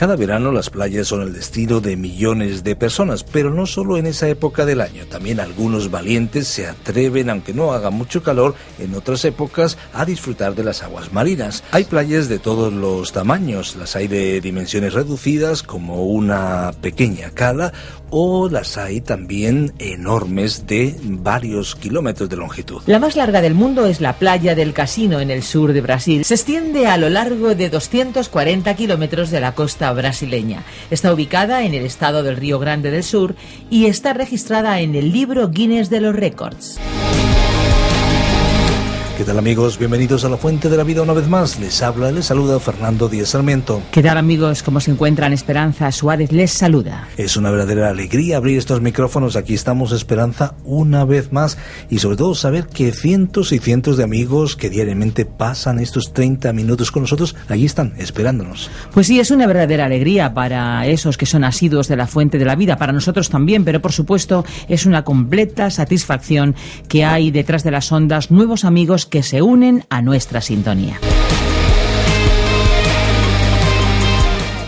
Cada verano las playas son el destino de millones de personas, pero no solo en esa época del año. También algunos valientes se atreven, aunque no haga mucho calor, en otras épocas a disfrutar de las aguas marinas. Hay playas de todos los tamaños, las hay de dimensiones reducidas como una pequeña cala o las hay también enormes de varios kilómetros de longitud. La más larga del mundo es la playa del Casino en el sur de Brasil. Se extiende a lo largo de 240 kilómetros de la costa brasileña. Está ubicada en el estado del Río Grande del Sur y está registrada en el libro Guinness de los Récords. ¿Qué tal amigos? Bienvenidos a la Fuente de la Vida una vez más. Les habla, les saluda Fernando Díaz Sarmiento. ¿Qué tal amigos? ¿Cómo se encuentran? Esperanza Suárez les saluda. Es una verdadera alegría abrir estos micrófonos. Aquí estamos Esperanza una vez más y sobre todo saber que cientos y cientos de amigos que diariamente pasan estos 30 minutos con nosotros, allí están esperándonos. Pues sí, es una verdadera alegría para esos que son asiduos de la Fuente de la Vida, para nosotros también, pero por supuesto es una completa satisfacción que hay detrás de las ondas nuevos amigos que se unen a nuestra sintonía.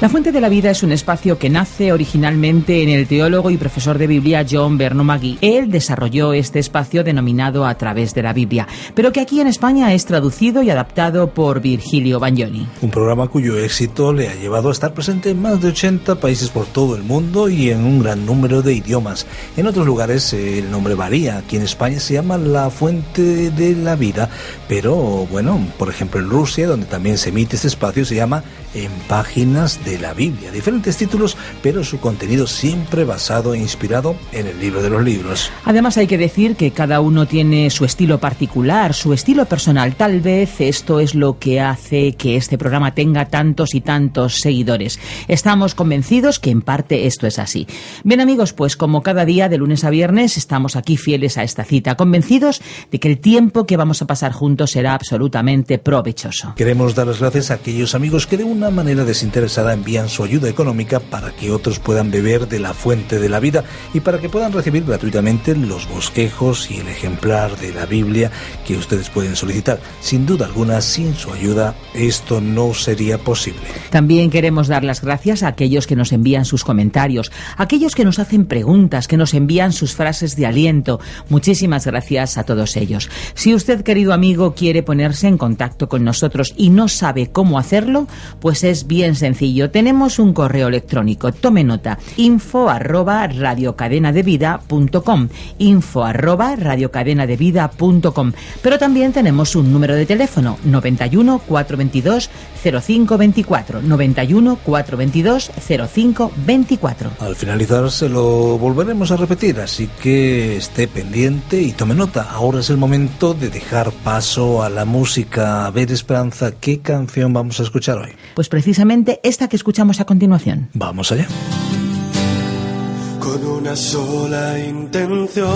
La Fuente de la Vida es un espacio que nace originalmente en el teólogo y profesor de Biblia John Berno Magui. Él desarrolló este espacio denominado A través de la Biblia, pero que aquí en España es traducido y adaptado por Virgilio Bagnoni. Un programa cuyo éxito le ha llevado a estar presente en más de 80 países por todo el mundo y en un gran número de idiomas. En otros lugares el nombre varía. Aquí en España se llama La Fuente de la Vida, pero bueno, por ejemplo en Rusia, donde también se emite este espacio, se llama En Páginas de la Biblia. Diferentes títulos, pero su contenido siempre basado e inspirado en el libro de los libros. Además hay que decir que cada uno tiene su estilo particular, su estilo personal. Tal vez esto es lo que hace que este programa tenga tantos y tantos seguidores. Estamos convencidos que en parte esto es así. Bien amigos, pues como cada día de lunes a viernes estamos aquí fieles a esta cita, convencidos de que el tiempo que vamos a pasar juntos será absolutamente provechoso. Queremos dar las gracias a aquellos amigos que de una manera desinteresada envían su ayuda económica para que otros puedan beber de la fuente de la vida y para que puedan recibir gratuitamente los bosquejos y el ejemplar de la Biblia que ustedes pueden solicitar. Sin duda alguna, sin su ayuda, esto no sería posible. También queremos dar las gracias a aquellos que nos envían sus comentarios, a aquellos que nos hacen preguntas, que nos envían sus frases de aliento. Muchísimas gracias a todos ellos. Si usted, querido amigo, quiere ponerse en contacto con nosotros y no sabe cómo hacerlo, pues es bien sencillo. Tenemos un correo electrónico. Tome nota. Info arroba radiocadenadevida.com. Info arroba radiocadenadevida.com. Pero también tenemos un número de teléfono 91 422 0524. 91 422 0524. Al finalizar se lo volveremos a repetir, así que esté pendiente y tome nota. Ahora es el momento de dejar paso a la música. A ver, Esperanza, ¿qué canción vamos a escuchar hoy? Pues precisamente esta que escuchamos a continuación. Vamos allá. Con una sola intención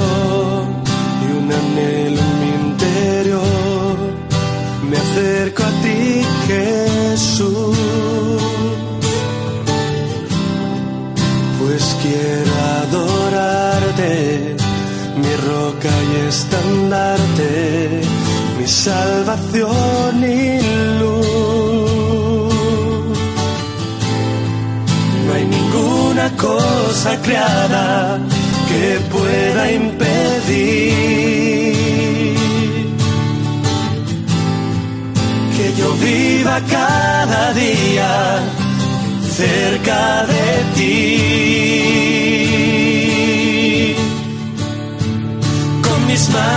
y un anhelo en mi interior, me acerco a ti, Jesús. Pues quiero adorarte, mi roca y estandarte, mi salvación y luz. Cosa creada que pueda impedir que yo viva cada día cerca de ti. Con mis manos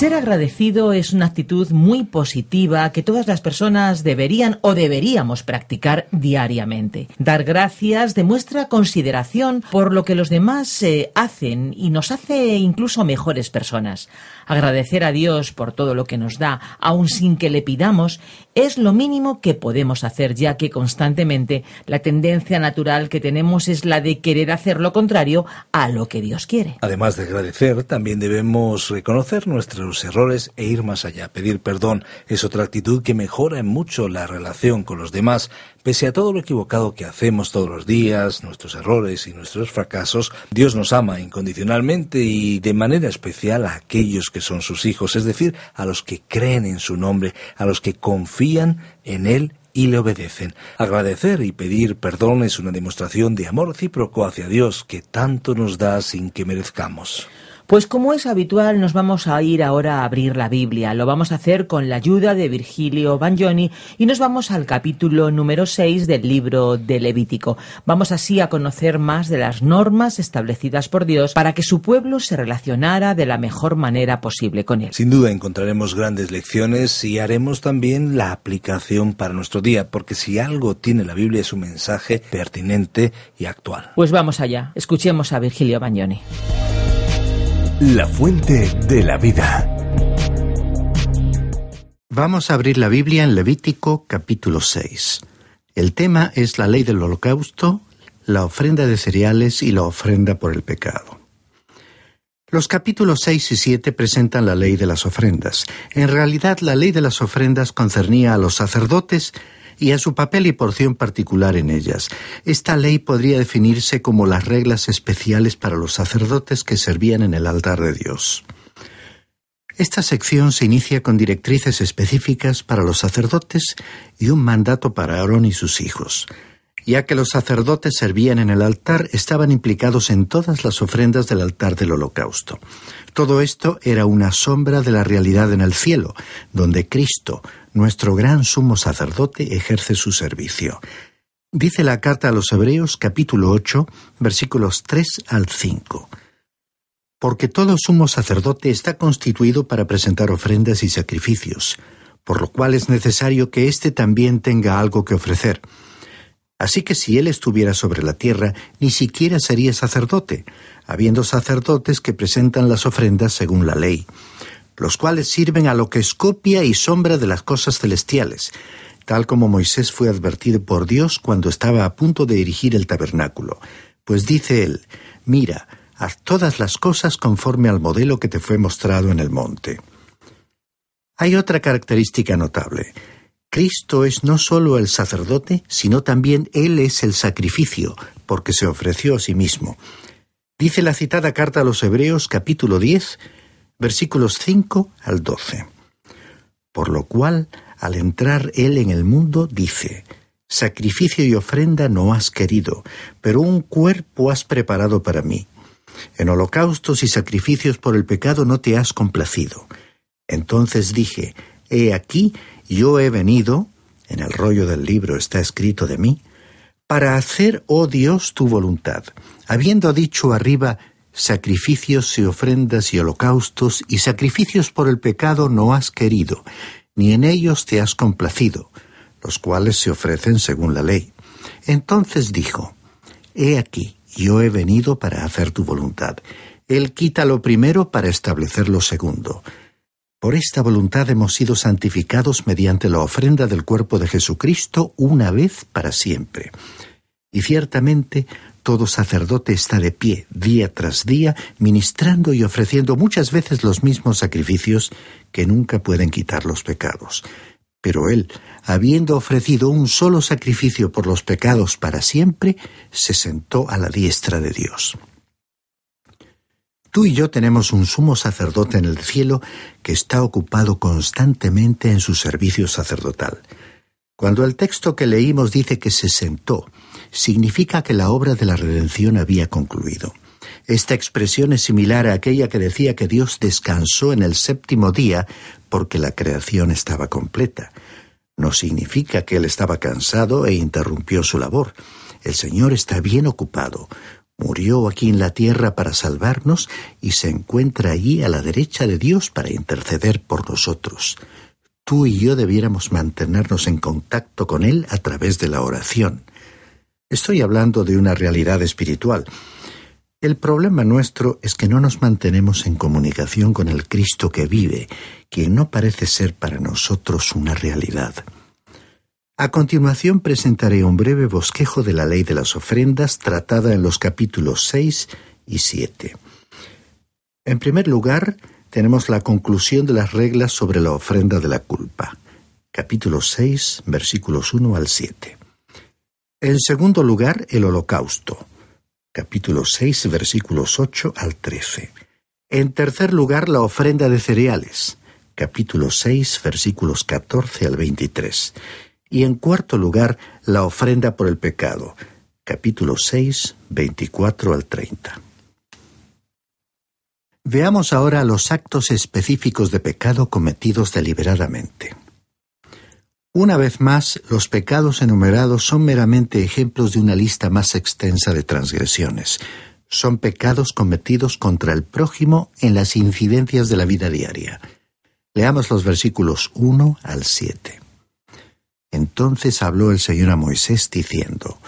Ser agradecido es una actitud muy positiva que todas las personas deberían o deberíamos practicar diariamente. Dar gracias demuestra consideración por lo que los demás eh, hacen y nos hace incluso mejores personas. Agradecer a Dios por todo lo que nos da, aun sin que le pidamos, es lo mínimo que podemos hacer, ya que constantemente la tendencia natural que tenemos es la de querer hacer lo contrario a lo que Dios quiere. Además de agradecer, también debemos reconocer nuestros errores e ir más allá. Pedir perdón es otra actitud que mejora en mucho la relación con los demás. Pese a todo lo equivocado que hacemos todos los días, nuestros errores y nuestros fracasos, Dios nos ama incondicionalmente y de manera especial a aquellos que son sus hijos, es decir, a los que creen en su nombre, a los que confían en Él y le obedecen. Agradecer y pedir perdón es una demostración de amor recíproco hacia Dios que tanto nos da sin que merezcamos. Pues como es habitual, nos vamos a ir ahora a abrir la Biblia. Lo vamos a hacer con la ayuda de Virgilio Bagnoni y nos vamos al capítulo número 6 del libro de Levítico. Vamos así a conocer más de las normas establecidas por Dios para que su pueblo se relacionara de la mejor manera posible con él. Sin duda encontraremos grandes lecciones y haremos también la aplicación para nuestro día, porque si algo tiene la Biblia es un mensaje pertinente y actual. Pues vamos allá, escuchemos a Virgilio Bagnoni. La fuente de la vida. Vamos a abrir la Biblia en Levítico capítulo 6. El tema es la ley del holocausto, la ofrenda de cereales y la ofrenda por el pecado. Los capítulos 6 y 7 presentan la ley de las ofrendas. En realidad, la ley de las ofrendas concernía a los sacerdotes y a su papel y porción particular en ellas. Esta ley podría definirse como las reglas especiales para los sacerdotes que servían en el altar de Dios. Esta sección se inicia con directrices específicas para los sacerdotes y un mandato para Aarón y sus hijos. Ya que los sacerdotes servían en el altar, estaban implicados en todas las ofrendas del altar del holocausto. Todo esto era una sombra de la realidad en el cielo, donde Cristo, nuestro gran sumo sacerdote, ejerce su servicio. Dice la carta a los Hebreos capítulo 8 versículos 3 al 5. Porque todo sumo sacerdote está constituido para presentar ofrendas y sacrificios, por lo cual es necesario que éste también tenga algo que ofrecer. Así que si él estuviera sobre la tierra, ni siquiera sería sacerdote, habiendo sacerdotes que presentan las ofrendas según la ley los cuales sirven a lo que es copia y sombra de las cosas celestiales, tal como Moisés fue advertido por Dios cuando estaba a punto de erigir el tabernáculo. Pues dice él, mira, haz todas las cosas conforme al modelo que te fue mostrado en el monte. Hay otra característica notable. Cristo es no solo el sacerdote, sino también Él es el sacrificio, porque se ofreció a sí mismo. Dice la citada carta a los Hebreos capítulo 10, versículos 5 al 12. Por lo cual, al entrar Él en el mundo, dice, Sacrificio y ofrenda no has querido, pero un cuerpo has preparado para mí. En holocaustos y sacrificios por el pecado no te has complacido. Entonces dije, He aquí, yo he venido, en el rollo del libro está escrito de mí, para hacer, oh Dios, tu voluntad. Habiendo dicho arriba, sacrificios y ofrendas y holocaustos y sacrificios por el pecado no has querido, ni en ellos te has complacido, los cuales se ofrecen según la ley. Entonces dijo, He aquí, yo he venido para hacer tu voluntad. Él quita lo primero para establecer lo segundo. Por esta voluntad hemos sido santificados mediante la ofrenda del cuerpo de Jesucristo una vez para siempre. Y ciertamente todo sacerdote está de pie día tras día, ministrando y ofreciendo muchas veces los mismos sacrificios que nunca pueden quitar los pecados. Pero él, habiendo ofrecido un solo sacrificio por los pecados para siempre, se sentó a la diestra de Dios. Tú y yo tenemos un sumo sacerdote en el cielo que está ocupado constantemente en su servicio sacerdotal. Cuando el texto que leímos dice que se sentó, significa que la obra de la redención había concluido. Esta expresión es similar a aquella que decía que Dios descansó en el séptimo día porque la creación estaba completa. No significa que Él estaba cansado e interrumpió su labor. El Señor está bien ocupado. Murió aquí en la tierra para salvarnos y se encuentra allí a la derecha de Dios para interceder por nosotros. Tú y yo debiéramos mantenernos en contacto con Él a través de la oración. Estoy hablando de una realidad espiritual. El problema nuestro es que no nos mantenemos en comunicación con el Cristo que vive, quien no parece ser para nosotros una realidad. A continuación presentaré un breve bosquejo de la ley de las ofrendas tratada en los capítulos 6 y 7. En primer lugar, tenemos la conclusión de las reglas sobre la ofrenda de la culpa. Capítulo 6, versículos 1 al 7. En segundo lugar, el holocausto. Capítulo 6, versículos 8 al 13. En tercer lugar, la ofrenda de cereales. Capítulo 6, versículos 14 al 23 y en cuarto lugar, la ofrenda por el pecado, capítulo 6, 24 al 30. Veamos ahora los actos específicos de pecado cometidos deliberadamente. Una vez más, los pecados enumerados son meramente ejemplos de una lista más extensa de transgresiones. Son pecados cometidos contra el prójimo en las incidencias de la vida diaria. Leamos los versículos 1 al 7. Entonces habló el Señor a Moisés diciendo,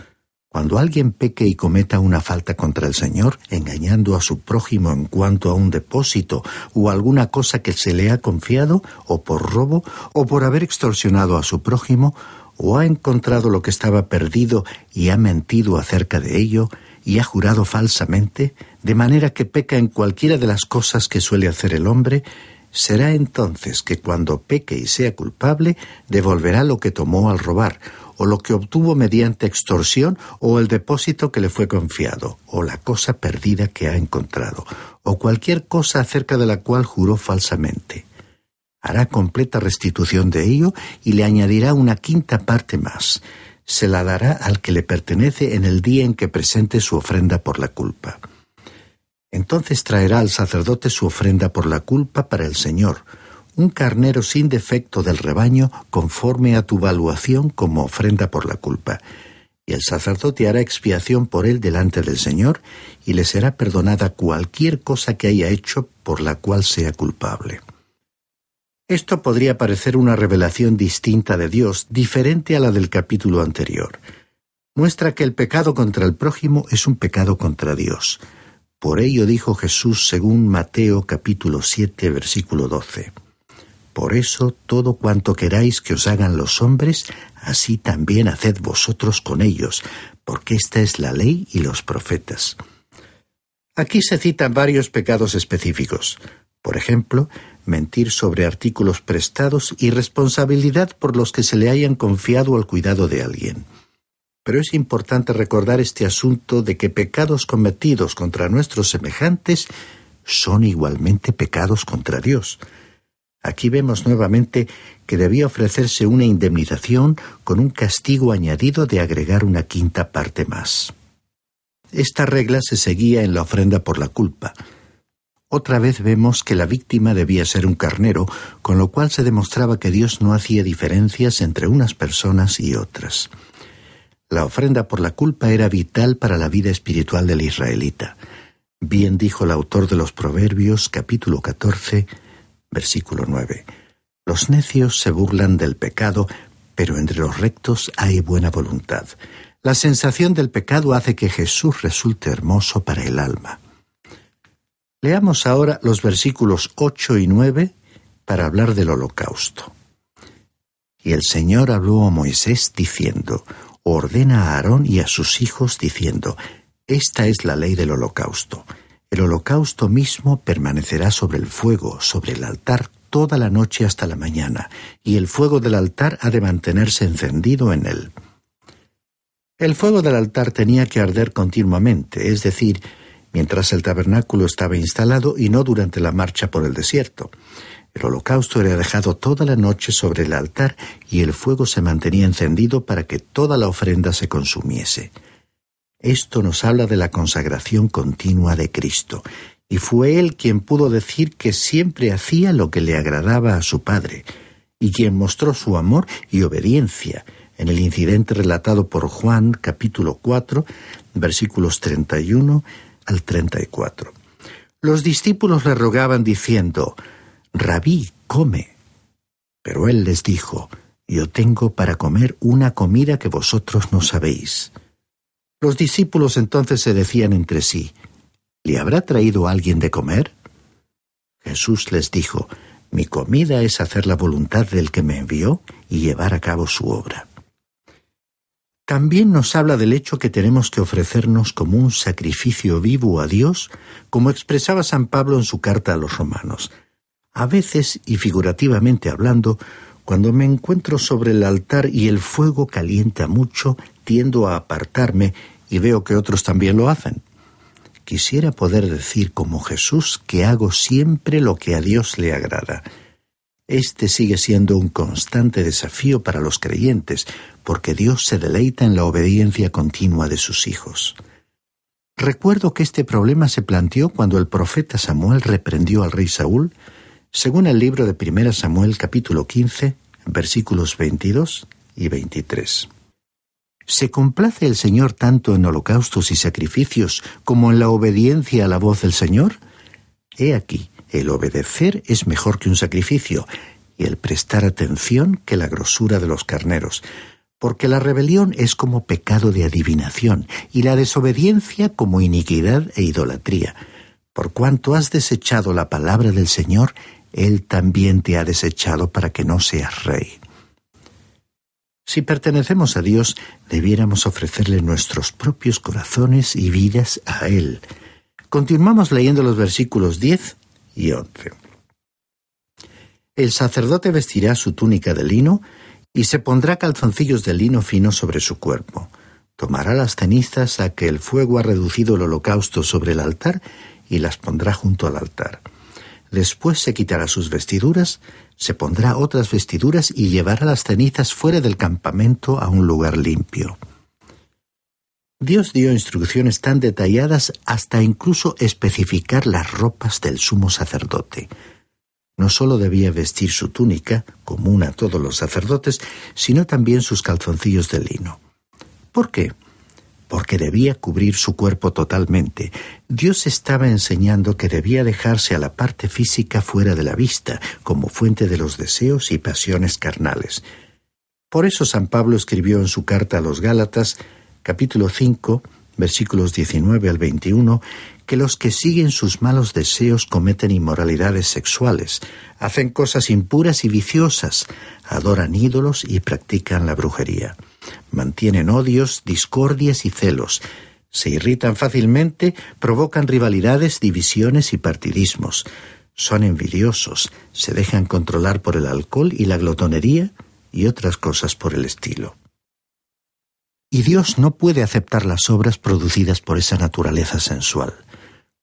Cuando alguien peque y cometa una falta contra el Señor, engañando a su prójimo en cuanto a un depósito o alguna cosa que se le ha confiado, o por robo, o por haber extorsionado a su prójimo, o ha encontrado lo que estaba perdido y ha mentido acerca de ello, y ha jurado falsamente, de manera que peca en cualquiera de las cosas que suele hacer el hombre, será entonces que cuando peque y sea culpable, devolverá lo que tomó al robar, o lo que obtuvo mediante extorsión, o el depósito que le fue confiado, o la cosa perdida que ha encontrado, o cualquier cosa acerca de la cual juró falsamente. Hará completa restitución de ello y le añadirá una quinta parte más. Se la dará al que le pertenece en el día en que presente su ofrenda por la culpa. Entonces traerá al sacerdote su ofrenda por la culpa para el Señor, un carnero sin defecto del rebaño conforme a tu valuación como ofrenda por la culpa. Y el sacerdote hará expiación por él delante del Señor, y le será perdonada cualquier cosa que haya hecho por la cual sea culpable. Esto podría parecer una revelación distinta de Dios, diferente a la del capítulo anterior. Muestra que el pecado contra el prójimo es un pecado contra Dios. Por ello dijo Jesús según Mateo capítulo 7 versículo 12. Por eso todo cuanto queráis que os hagan los hombres, así también haced vosotros con ellos, porque esta es la ley y los profetas. Aquí se citan varios pecados específicos. Por ejemplo, mentir sobre artículos prestados y responsabilidad por los que se le hayan confiado al cuidado de alguien. Pero es importante recordar este asunto de que pecados cometidos contra nuestros semejantes son igualmente pecados contra Dios. Aquí vemos nuevamente que debía ofrecerse una indemnización con un castigo añadido de agregar una quinta parte más. Esta regla se seguía en la ofrenda por la culpa. Otra vez vemos que la víctima debía ser un carnero, con lo cual se demostraba que Dios no hacía diferencias entre unas personas y otras. La ofrenda por la culpa era vital para la vida espiritual del israelita. Bien dijo el autor de los Proverbios capítulo 14, versículo 9. Los necios se burlan del pecado, pero entre los rectos hay buena voluntad. La sensación del pecado hace que Jesús resulte hermoso para el alma. Leamos ahora los versículos 8 y 9 para hablar del holocausto. Y el Señor habló a Moisés diciendo, ordena a Aarón y a sus hijos diciendo, Esta es la ley del holocausto. El holocausto mismo permanecerá sobre el fuego, sobre el altar, toda la noche hasta la mañana, y el fuego del altar ha de mantenerse encendido en él. El fuego del altar tenía que arder continuamente, es decir, mientras el tabernáculo estaba instalado y no durante la marcha por el desierto. El holocausto era dejado toda la noche sobre el altar y el fuego se mantenía encendido para que toda la ofrenda se consumiese. Esto nos habla de la consagración continua de Cristo, y fue Él quien pudo decir que siempre hacía lo que le agradaba a su Padre, y quien mostró su amor y obediencia, en el incidente relatado por Juan capítulo 4, versículos 31 al 34. Los discípulos le rogaban diciendo, Rabí, come. Pero él les dijo, Yo tengo para comer una comida que vosotros no sabéis. Los discípulos entonces se decían entre sí, ¿Le habrá traído alguien de comer? Jesús les dijo, Mi comida es hacer la voluntad del que me envió y llevar a cabo su obra. También nos habla del hecho que tenemos que ofrecernos como un sacrificio vivo a Dios, como expresaba San Pablo en su carta a los romanos. A veces, y figurativamente hablando, cuando me encuentro sobre el altar y el fuego calienta mucho, tiendo a apartarme y veo que otros también lo hacen. Quisiera poder decir como Jesús que hago siempre lo que a Dios le agrada. Este sigue siendo un constante desafío para los creyentes, porque Dios se deleita en la obediencia continua de sus hijos. Recuerdo que este problema se planteó cuando el profeta Samuel reprendió al rey Saúl, según el libro de 1 Samuel capítulo 15, versículos 22 y 23. ¿Se complace el Señor tanto en holocaustos y sacrificios como en la obediencia a la voz del Señor? He aquí, el obedecer es mejor que un sacrificio, y el prestar atención que la grosura de los carneros, porque la rebelión es como pecado de adivinación, y la desobediencia como iniquidad e idolatría. Por cuanto has desechado la palabra del Señor, Él también te ha desechado para que no seas rey. Si pertenecemos a Dios, debiéramos ofrecerle nuestros propios corazones y vidas a Él. Continuamos leyendo los versículos 10 y 11. El sacerdote vestirá su túnica de lino y se pondrá calzoncillos de lino fino sobre su cuerpo. Tomará las cenizas a que el fuego ha reducido el holocausto sobre el altar y las pondrá junto al altar. Después se quitará sus vestiduras, se pondrá otras vestiduras y llevará las cenizas fuera del campamento a un lugar limpio. Dios dio instrucciones tan detalladas hasta incluso especificar las ropas del sumo sacerdote. No sólo debía vestir su túnica, común a todos los sacerdotes, sino también sus calzoncillos de lino. ¿Por qué? Porque debía cubrir su cuerpo totalmente. Dios estaba enseñando que debía dejarse a la parte física fuera de la vista, como fuente de los deseos y pasiones carnales. Por eso San Pablo escribió en su carta a los Gálatas, capítulo 5, versículos 19 al 21, que los que siguen sus malos deseos cometen inmoralidades sexuales, hacen cosas impuras y viciosas, adoran ídolos y practican la brujería. Mantienen odios, discordias y celos, se irritan fácilmente, provocan rivalidades, divisiones y partidismos. Son envidiosos, se dejan controlar por el alcohol y la glotonería y otras cosas por el estilo. Y Dios no puede aceptar las obras producidas por esa naturaleza sensual.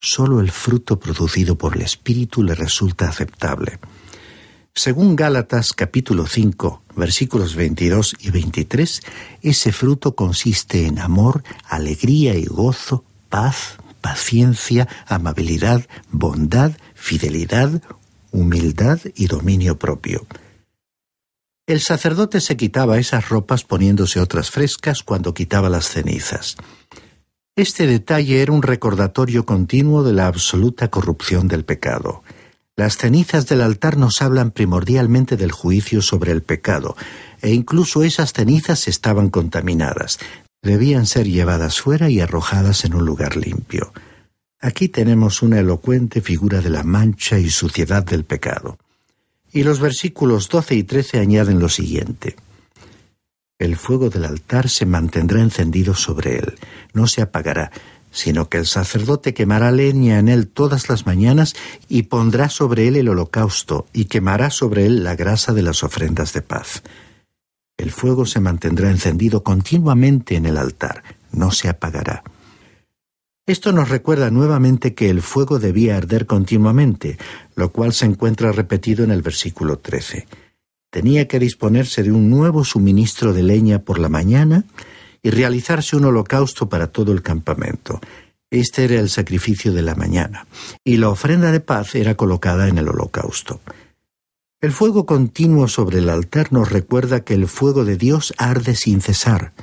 Solo el fruto producido por el Espíritu le resulta aceptable. Según Gálatas capítulo 5, versículos 22 y 23, ese fruto consiste en amor, alegría y gozo, paz, paciencia, amabilidad, bondad, fidelidad, humildad y dominio propio. El sacerdote se quitaba esas ropas poniéndose otras frescas cuando quitaba las cenizas. Este detalle era un recordatorio continuo de la absoluta corrupción del pecado. Las cenizas del altar nos hablan primordialmente del juicio sobre el pecado, e incluso esas cenizas estaban contaminadas. Debían ser llevadas fuera y arrojadas en un lugar limpio. Aquí tenemos una elocuente figura de la mancha y suciedad del pecado. Y los versículos 12 y 13 añaden lo siguiente. El fuego del altar se mantendrá encendido sobre él, no se apagará, sino que el sacerdote quemará leña en él todas las mañanas y pondrá sobre él el holocausto y quemará sobre él la grasa de las ofrendas de paz. El fuego se mantendrá encendido continuamente en el altar, no se apagará. Esto nos recuerda nuevamente que el fuego debía arder continuamente, lo cual se encuentra repetido en el versículo 13. Tenía que disponerse de un nuevo suministro de leña por la mañana y realizarse un holocausto para todo el campamento. Este era el sacrificio de la mañana, y la ofrenda de paz era colocada en el holocausto. El fuego continuo sobre el altar nos recuerda que el fuego de Dios arde sin cesar.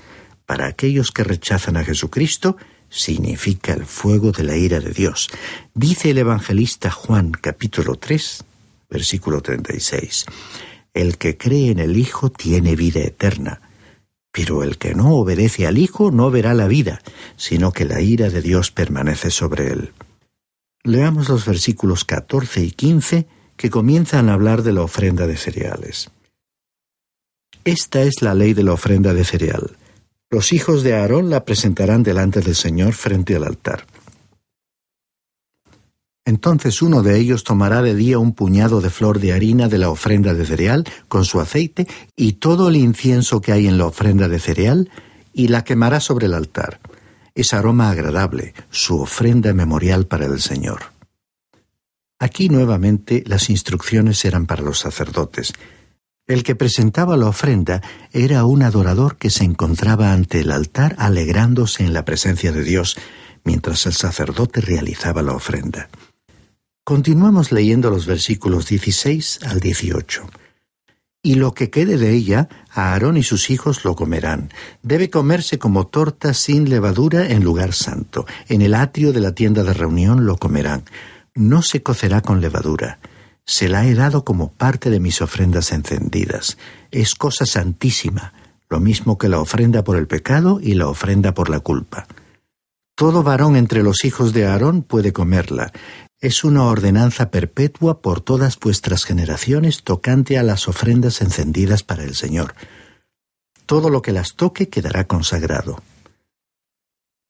Para aquellos que rechazan a Jesucristo, significa el fuego de la ira de Dios. Dice el evangelista Juan capítulo 3, versículo 36. El que cree en el Hijo tiene vida eterna, pero el que no obedece al Hijo no verá la vida, sino que la ira de Dios permanece sobre él. Leamos los versículos 14 y 15 que comienzan a hablar de la ofrenda de cereales. Esta es la ley de la ofrenda de cereal. Los hijos de Aarón la presentarán delante del Señor frente al altar. Entonces uno de ellos tomará de día un puñado de flor de harina de la ofrenda de cereal con su aceite y todo el incienso que hay en la ofrenda de cereal y la quemará sobre el altar. Es aroma agradable, su ofrenda memorial para el Señor. Aquí nuevamente las instrucciones eran para los sacerdotes. El que presentaba la ofrenda era un adorador que se encontraba ante el altar alegrándose en la presencia de Dios, mientras el sacerdote realizaba la ofrenda. Continuamos leyendo los versículos 16 al 18. Y lo que quede de ella, a Aarón y sus hijos lo comerán. Debe comerse como torta sin levadura en lugar santo. En el atrio de la tienda de reunión lo comerán. No se cocerá con levadura. Se la he dado como parte de mis ofrendas encendidas. Es cosa santísima, lo mismo que la ofrenda por el pecado y la ofrenda por la culpa. Todo varón entre los hijos de Aarón puede comerla es una ordenanza perpetua por todas vuestras generaciones tocante a las ofrendas encendidas para el Señor. Todo lo que las toque quedará consagrado.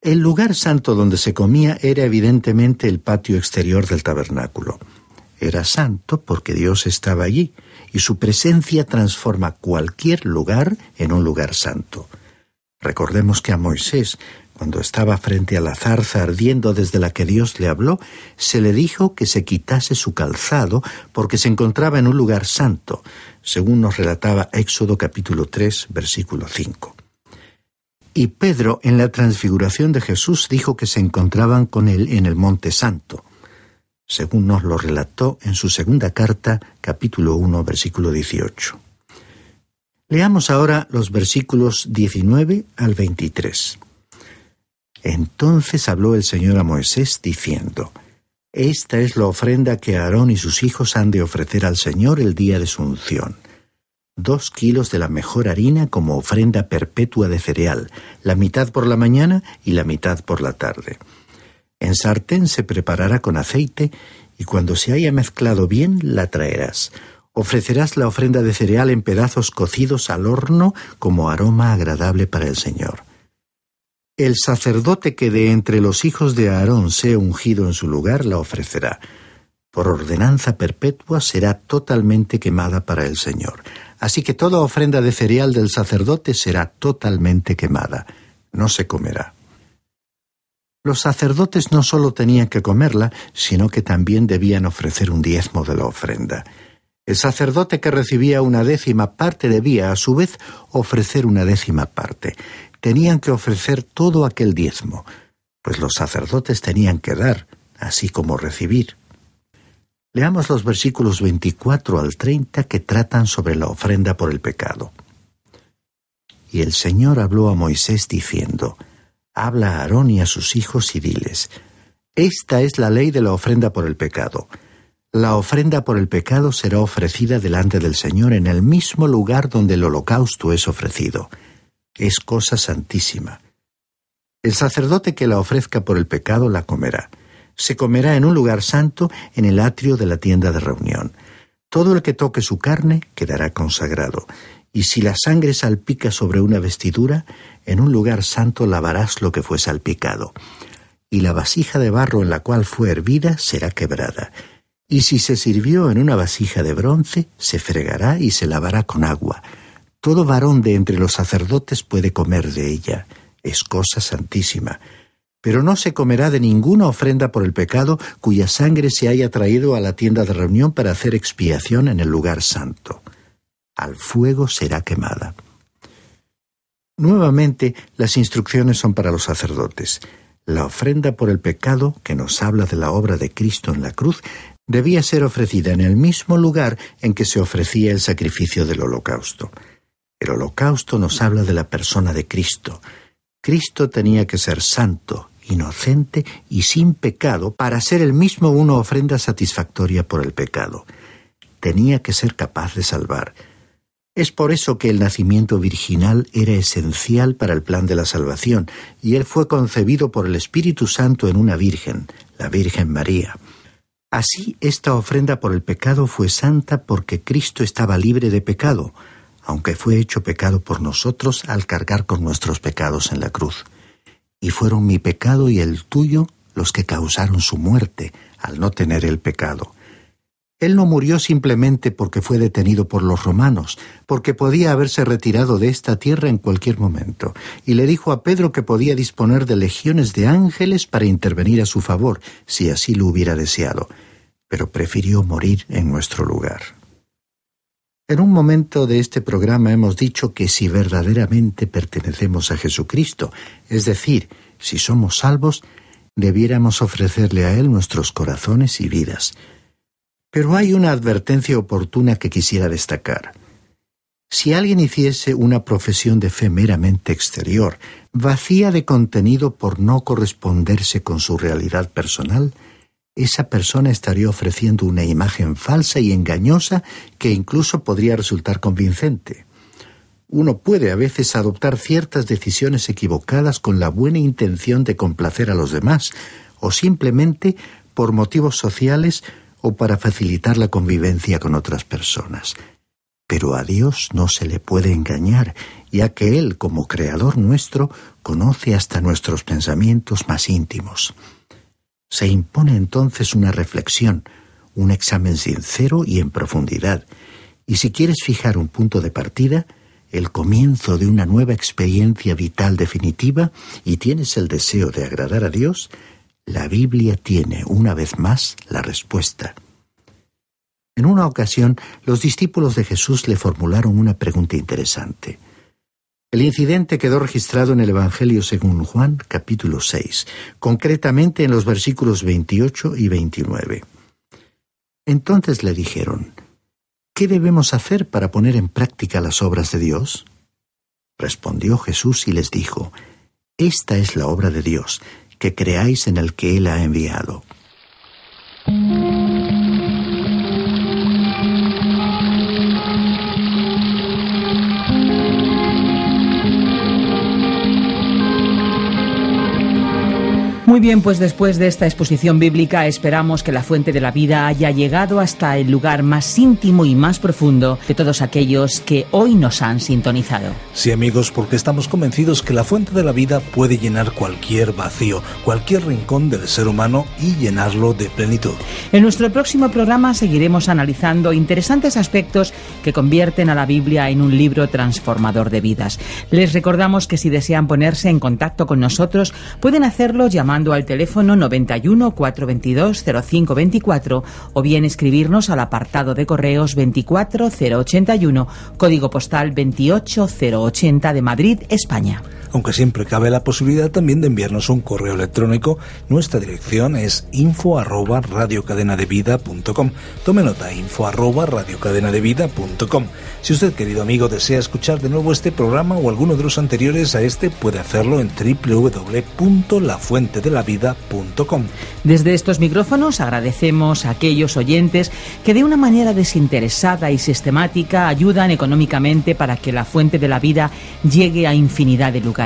El lugar santo donde se comía era evidentemente el patio exterior del tabernáculo. Era santo porque Dios estaba allí, y su presencia transforma cualquier lugar en un lugar santo. Recordemos que a Moisés cuando estaba frente a la zarza ardiendo desde la que Dios le habló, se le dijo que se quitase su calzado porque se encontraba en un lugar santo, según nos relataba Éxodo capítulo 3, versículo 5. Y Pedro, en la transfiguración de Jesús, dijo que se encontraban con él en el Monte Santo, según nos lo relató en su segunda carta, capítulo 1, versículo 18. Leamos ahora los versículos 19 al 23. Entonces habló el Señor a Moisés diciendo, Esta es la ofrenda que Aarón y sus hijos han de ofrecer al Señor el día de su unción. Dos kilos de la mejor harina como ofrenda perpetua de cereal, la mitad por la mañana y la mitad por la tarde. En sartén se preparará con aceite y cuando se haya mezclado bien la traerás. Ofrecerás la ofrenda de cereal en pedazos cocidos al horno como aroma agradable para el Señor. El sacerdote que de entre los hijos de Aarón sea ungido en su lugar la ofrecerá. Por ordenanza perpetua será totalmente quemada para el Señor. Así que toda ofrenda de cereal del sacerdote será totalmente quemada. No se comerá. Los sacerdotes no solo tenían que comerla, sino que también debían ofrecer un diezmo de la ofrenda. El sacerdote que recibía una décima parte debía, a su vez, ofrecer una décima parte tenían que ofrecer todo aquel diezmo, pues los sacerdotes tenían que dar, así como recibir. Leamos los versículos 24 al 30 que tratan sobre la ofrenda por el pecado. Y el Señor habló a Moisés diciendo, Habla a Aarón y a sus hijos y diles, Esta es la ley de la ofrenda por el pecado. La ofrenda por el pecado será ofrecida delante del Señor en el mismo lugar donde el holocausto es ofrecido es cosa santísima. El sacerdote que la ofrezca por el pecado la comerá. Se comerá en un lugar santo en el atrio de la tienda de reunión. Todo el que toque su carne quedará consagrado. Y si la sangre salpica sobre una vestidura, en un lugar santo lavarás lo que fue salpicado. Y la vasija de barro en la cual fue hervida será quebrada. Y si se sirvió en una vasija de bronce, se fregará y se lavará con agua todo varón de entre los sacerdotes puede comer de ella. Es cosa santísima. Pero no se comerá de ninguna ofrenda por el pecado cuya sangre se haya traído a la tienda de reunión para hacer expiación en el lugar santo. Al fuego será quemada. Nuevamente, las instrucciones son para los sacerdotes. La ofrenda por el pecado, que nos habla de la obra de Cristo en la cruz, debía ser ofrecida en el mismo lugar en que se ofrecía el sacrificio del holocausto. El holocausto nos habla de la persona de Cristo. Cristo tenía que ser santo, inocente y sin pecado para ser el mismo una ofrenda satisfactoria por el pecado. Tenía que ser capaz de salvar. Es por eso que el nacimiento virginal era esencial para el plan de la salvación, y él fue concebido por el Espíritu Santo en una Virgen, la Virgen María. Así, esta ofrenda por el pecado fue santa porque Cristo estaba libre de pecado, aunque fue hecho pecado por nosotros al cargar con nuestros pecados en la cruz. Y fueron mi pecado y el tuyo los que causaron su muerte, al no tener el pecado. Él no murió simplemente porque fue detenido por los romanos, porque podía haberse retirado de esta tierra en cualquier momento, y le dijo a Pedro que podía disponer de legiones de ángeles para intervenir a su favor, si así lo hubiera deseado, pero prefirió morir en nuestro lugar. En un momento de este programa hemos dicho que si verdaderamente pertenecemos a Jesucristo, es decir, si somos salvos, debiéramos ofrecerle a Él nuestros corazones y vidas. Pero hay una advertencia oportuna que quisiera destacar. Si alguien hiciese una profesión de fe meramente exterior, vacía de contenido por no corresponderse con su realidad personal, esa persona estaría ofreciendo una imagen falsa y engañosa que incluso podría resultar convincente. Uno puede a veces adoptar ciertas decisiones equivocadas con la buena intención de complacer a los demás, o simplemente por motivos sociales o para facilitar la convivencia con otras personas. Pero a Dios no se le puede engañar, ya que Él, como Creador nuestro, conoce hasta nuestros pensamientos más íntimos. Se impone entonces una reflexión, un examen sincero y en profundidad, y si quieres fijar un punto de partida, el comienzo de una nueva experiencia vital definitiva y tienes el deseo de agradar a Dios, la Biblia tiene una vez más la respuesta. En una ocasión, los discípulos de Jesús le formularon una pregunta interesante. El incidente quedó registrado en el Evangelio según Juan capítulo 6, concretamente en los versículos 28 y 29. Entonces le dijeron, ¿qué debemos hacer para poner en práctica las obras de Dios? Respondió Jesús y les dijo, Esta es la obra de Dios, que creáis en el que Él ha enviado. Muy bien, pues después de esta exposición bíblica esperamos que la fuente de la vida haya llegado hasta el lugar más íntimo y más profundo de todos aquellos que hoy nos han sintonizado. Sí amigos, porque estamos convencidos que la fuente de la vida puede llenar cualquier vacío, cualquier rincón del ser humano y llenarlo de plenitud. En nuestro próximo programa seguiremos analizando interesantes aspectos que convierten a la Biblia en un libro transformador de vidas. Les recordamos que si desean ponerse en contacto con nosotros pueden hacerlo llamando al teléfono 91 422 0524 o bien escribirnos al apartado de correos 24081, código postal 28080 de Madrid, España aunque siempre cabe la posibilidad también de enviarnos un correo electrónico. Nuestra dirección es info arroba. Tome nota, info arroba radiocadenadevida.com. Si usted, querido amigo, desea escuchar de nuevo este programa o alguno de los anteriores a este, puede hacerlo en www.lafuentedelavida.com. Desde estos micrófonos agradecemos a aquellos oyentes que de una manera desinteresada y sistemática ayudan económicamente para que la fuente de la vida llegue a infinidad de lugares.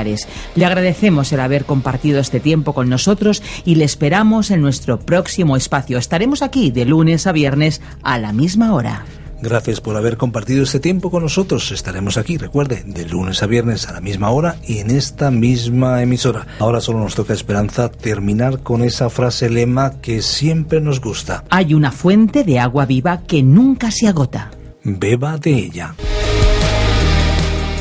Le agradecemos el haber compartido este tiempo con nosotros y le esperamos en nuestro próximo espacio. Estaremos aquí de lunes a viernes a la misma hora. Gracias por haber compartido este tiempo con nosotros. Estaremos aquí, recuerde, de lunes a viernes a la misma hora y en esta misma emisora. Ahora solo nos toca esperanza terminar con esa frase lema que siempre nos gusta. Hay una fuente de agua viva que nunca se agota. Beba de ella.